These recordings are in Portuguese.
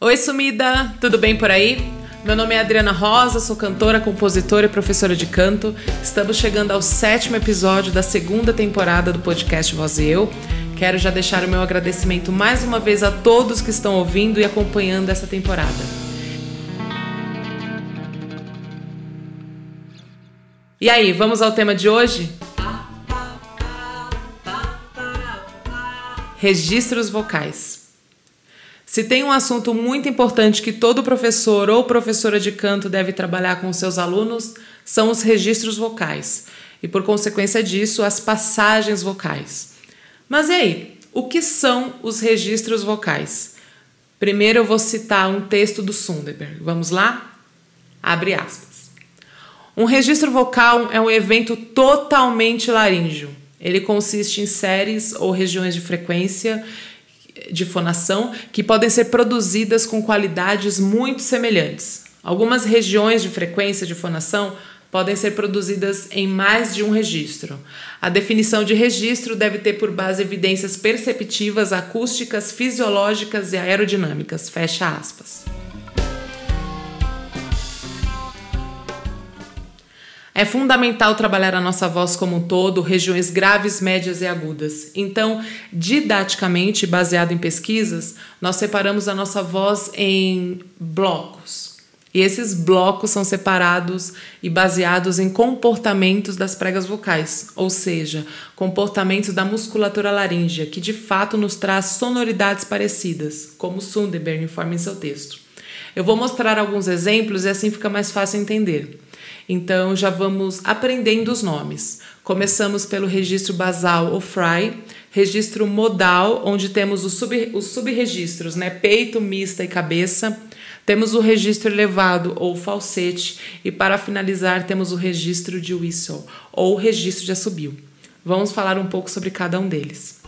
Oi, sumida! Tudo bem por aí? Meu nome é Adriana Rosa, sou cantora, compositora e professora de canto. Estamos chegando ao sétimo episódio da segunda temporada do podcast Voz e Eu. Quero já deixar o meu agradecimento mais uma vez a todos que estão ouvindo e acompanhando essa temporada. E aí, vamos ao tema de hoje? Registros vocais. Se tem um assunto muito importante que todo professor ou professora de canto deve trabalhar com seus alunos, são os registros vocais e, por consequência disso, as passagens vocais. Mas e aí? O que são os registros vocais? Primeiro eu vou citar um texto do Sunderberg. Vamos lá? Abre aspas. Um registro vocal é um evento totalmente laríngeo. Ele consiste em séries ou regiões de frequência de fonação que podem ser produzidas com qualidades muito semelhantes. Algumas regiões de frequência de fonação podem ser produzidas em mais de um registro. A definição de registro deve ter por base evidências perceptivas, acústicas, fisiológicas e aerodinâmicas. Fecha aspas. É fundamental trabalhar a nossa voz como um todo, regiões graves, médias e agudas. Então, didaticamente, baseado em pesquisas, nós separamos a nossa voz em blocos. E esses blocos são separados e baseados em comportamentos das pregas vocais, ou seja, comportamentos da musculatura laríngea, que de fato nos traz sonoridades parecidas, como Sunderberg informa em seu texto. Eu vou mostrar alguns exemplos e assim fica mais fácil entender. Então já vamos aprendendo os nomes. Começamos pelo registro basal ou fry, registro modal, onde temos os, sub, os subregistros, né? Peito, mista e cabeça. Temos o registro elevado ou falsete e para finalizar temos o registro de whistle ou registro de assobio. Vamos falar um pouco sobre cada um deles.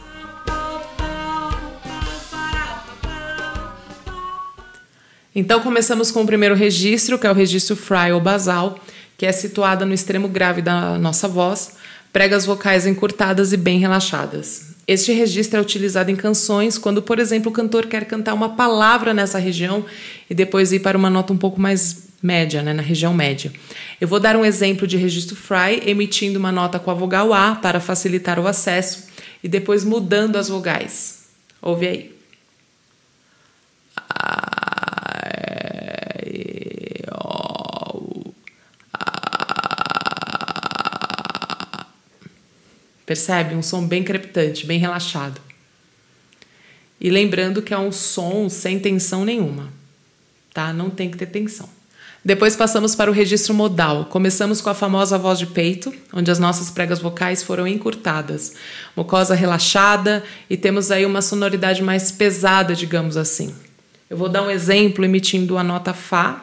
Então começamos com o primeiro registro, que é o registro fry ou basal, que é situada no extremo grave da nossa voz, pregas vocais encurtadas e bem relaxadas. Este registro é utilizado em canções quando, por exemplo, o cantor quer cantar uma palavra nessa região e depois ir para uma nota um pouco mais média, né, na região média. Eu vou dar um exemplo de registro fry, emitindo uma nota com a vogal A para facilitar o acesso e depois mudando as vogais. Ouve aí. Percebe? Um som bem crepitante, bem relaxado. E lembrando que é um som sem tensão nenhuma, tá? Não tem que ter tensão. Depois passamos para o registro modal. Começamos com a famosa voz de peito, onde as nossas pregas vocais foram encurtadas, mucosa relaxada e temos aí uma sonoridade mais pesada, digamos assim. Eu vou dar um exemplo emitindo a nota Fá.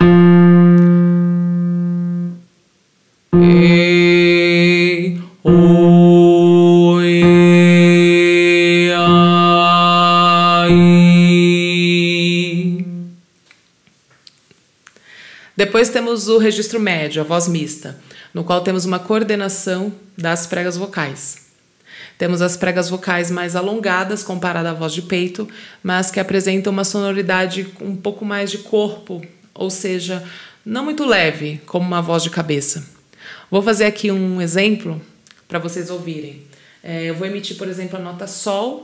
E, Depois temos o registro médio, a voz mista, no qual temos uma coordenação das pregas vocais. Temos as pregas vocais mais alongadas comparada à voz de peito, mas que apresentam uma sonoridade um pouco mais de corpo, ou seja, não muito leve, como uma voz de cabeça. Vou fazer aqui um exemplo para vocês ouvirem. É, eu vou emitir, por exemplo, a nota Sol.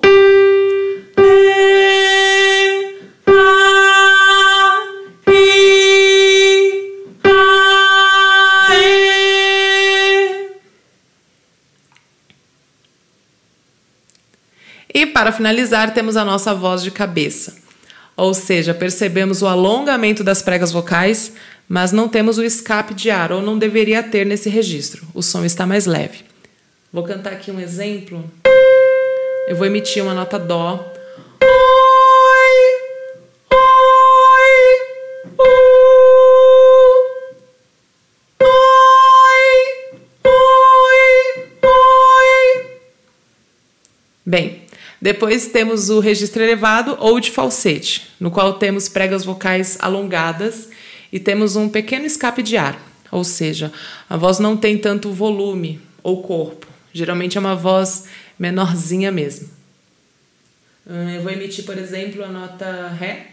E para finalizar, temos a nossa voz de cabeça. Ou seja, percebemos o alongamento das pregas vocais, mas não temos o escape de ar, ou não deveria ter nesse registro. O som está mais leve. Vou cantar aqui um exemplo. Eu vou emitir uma nota Dó Bem, depois temos o registro elevado ou de falsete, no qual temos pregas vocais alongadas e temos um pequeno escape de ar, ou seja, a voz não tem tanto volume ou corpo. Geralmente é uma voz menorzinha mesmo. Hum, eu vou emitir, por exemplo, a nota Ré.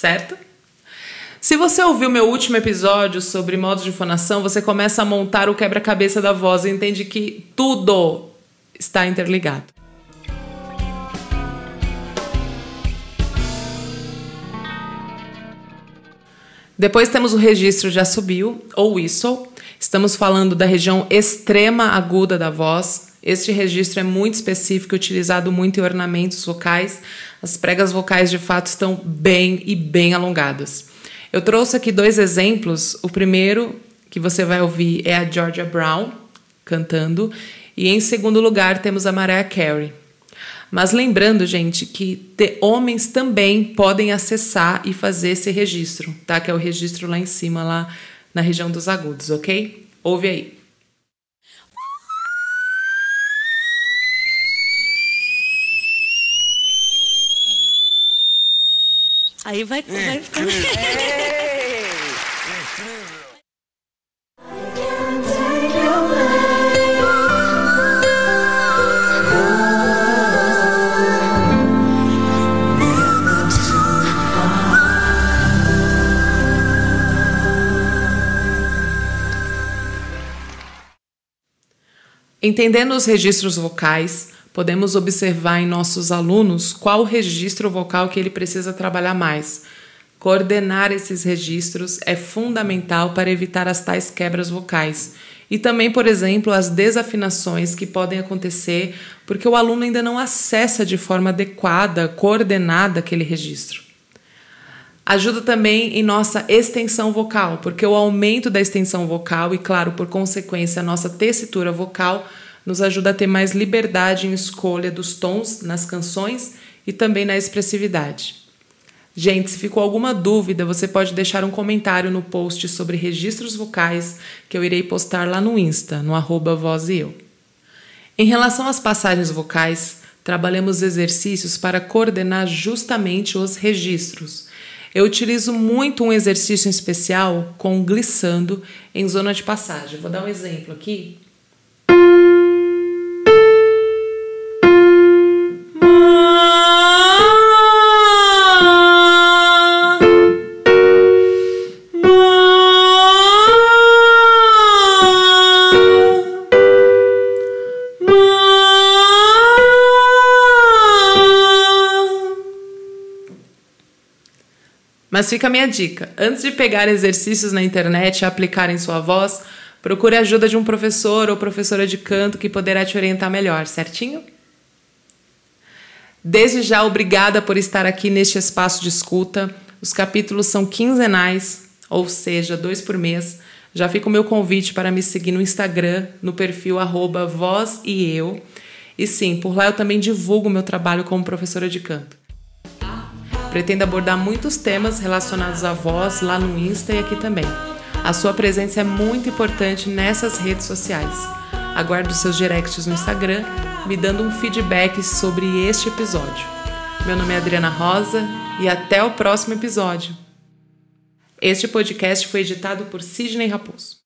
Certo? Se você ouviu meu último episódio sobre modos de fonação, você começa a montar o quebra-cabeça da voz e entende que tudo está interligado. Depois temos o registro de assobio, ou whistle. Estamos falando da região extrema aguda da voz. Este registro é muito específico, utilizado muito em ornamentos vocais. As pregas vocais de fato estão bem e bem alongadas. Eu trouxe aqui dois exemplos. O primeiro que você vai ouvir é a Georgia Brown cantando, e em segundo lugar temos a Mariah Carey. Mas lembrando, gente, que homens também podem acessar e fazer esse registro, tá? Que é o registro lá em cima, lá na região dos agudos, ok? Ouve aí. Aí vai, vai ficando. Entendendo os registros vocais, podemos observar em nossos alunos qual registro vocal que ele precisa trabalhar mais. Coordenar esses registros é fundamental para evitar as tais quebras vocais e também, por exemplo, as desafinações que podem acontecer porque o aluno ainda não acessa de forma adequada, coordenada aquele registro. Ajuda também em nossa extensão vocal, porque o aumento da extensão vocal e, claro, por consequência, a nossa tessitura vocal nos ajuda a ter mais liberdade em escolha dos tons nas canções e também na expressividade. Gente, se ficou alguma dúvida, você pode deixar um comentário no post sobre registros vocais que eu irei postar lá no Insta, no arroba voz e eu. Em relação às passagens vocais, trabalhamos exercícios para coordenar justamente os registros eu utilizo muito um exercício especial com glissando em zona de passagem. Vou dar um exemplo aqui. Mas fica a minha dica: antes de pegar exercícios na internet e aplicar em sua voz, procure a ajuda de um professor ou professora de canto que poderá te orientar melhor, certinho? Desde já, obrigada por estar aqui neste espaço de escuta. Os capítulos são quinzenais, ou seja, dois por mês. Já fica o meu convite para me seguir no Instagram, no perfil voz e eu. E sim, por lá eu também divulgo meu trabalho como professora de canto. Pretendo abordar muitos temas relacionados à voz lá no Insta e aqui também. A sua presença é muito importante nessas redes sociais. Aguardo seus directs no Instagram, me dando um feedback sobre este episódio. Meu nome é Adriana Rosa e até o próximo episódio. Este podcast foi editado por Sidney Raposo.